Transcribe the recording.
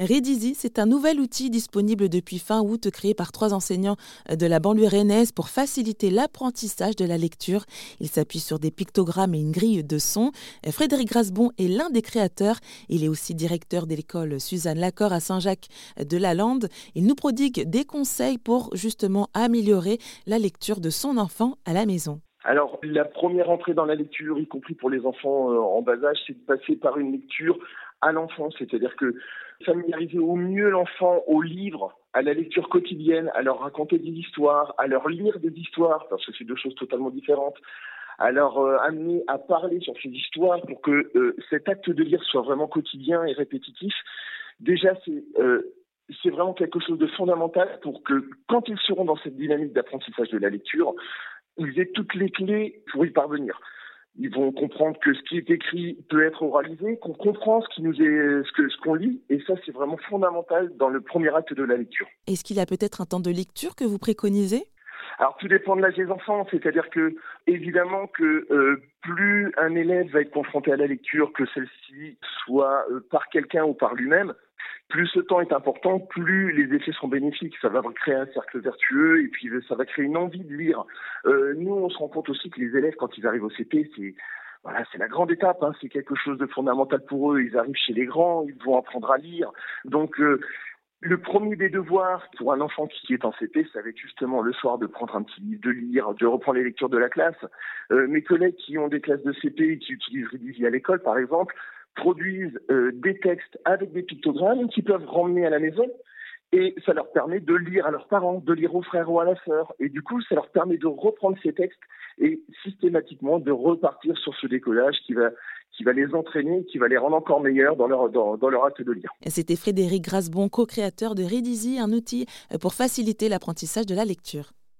Redizy, c'est un nouvel outil disponible depuis fin août créé par trois enseignants de la banlieue rennaise pour faciliter l'apprentissage de la lecture. Il s'appuie sur des pictogrammes et une grille de son. Frédéric Grasbon est l'un des créateurs. Il est aussi directeur de l'école Suzanne Lacor à Saint-Jacques de la Lande. Il nous prodigue des conseils pour justement améliorer la lecture de son enfant à la maison. Alors, la première entrée dans la lecture, y compris pour les enfants euh, en bas âge, c'est de passer par une lecture à l'enfant, c'est-à-dire que familiariser au mieux l'enfant au livre, à la lecture quotidienne, à leur raconter des histoires, à leur lire des histoires, parce que c'est deux choses totalement différentes, à leur euh, amener à parler sur ces histoires pour que euh, cet acte de lire soit vraiment quotidien et répétitif. Déjà, c'est c'est vraiment quelque chose de fondamental pour que quand ils seront dans cette dynamique d'apprentissage de la lecture, ils aient toutes les clés pour y parvenir ils vont comprendre que ce qui est écrit peut être oralisé, qu'on comprend ce qui nous est ce que ce qu'on lit, et ça c'est vraiment fondamental dans le premier acte de la lecture. Est-ce qu'il y a peut-être un temps de lecture que vous préconisez? Alors tout dépend de l'âge des enfants, c'est-à-dire que évidemment que euh, plus un élève va être confronté à la lecture, que celle-ci soit euh, par quelqu'un ou par lui-même, plus ce temps est important, plus les effets seront bénéfiques. Ça va créer un cercle vertueux et puis ça va créer une envie de lire. Euh, nous, on se rend compte aussi que les élèves, quand ils arrivent au CP, c'est voilà, c'est la grande étape. Hein. c'est quelque chose de fondamental pour eux. Ils arrivent chez les grands, ils vont apprendre à lire. Donc euh, le premier des devoirs pour un enfant qui est en CP, ça va être justement le soir de prendre un petit livre, de lire, de reprendre les lectures de la classe. Euh, mes collègues qui ont des classes de CP et qui utilisent Redizy à l'école, par exemple, produisent euh, des textes avec des pictogrammes qu'ils peuvent ramener à la maison et ça leur permet de lire à leurs parents, de lire aux frères ou à la sœur. Et du coup, ça leur permet de reprendre ces textes et systématiquement de repartir sur ce décollage qui va, qui va les entraîner, qui va les rendre encore meilleurs dans leur, dans, leur acte de lire. C'était Frédéric Grasbon, co-créateur de Redizy, un outil pour faciliter l'apprentissage de la lecture.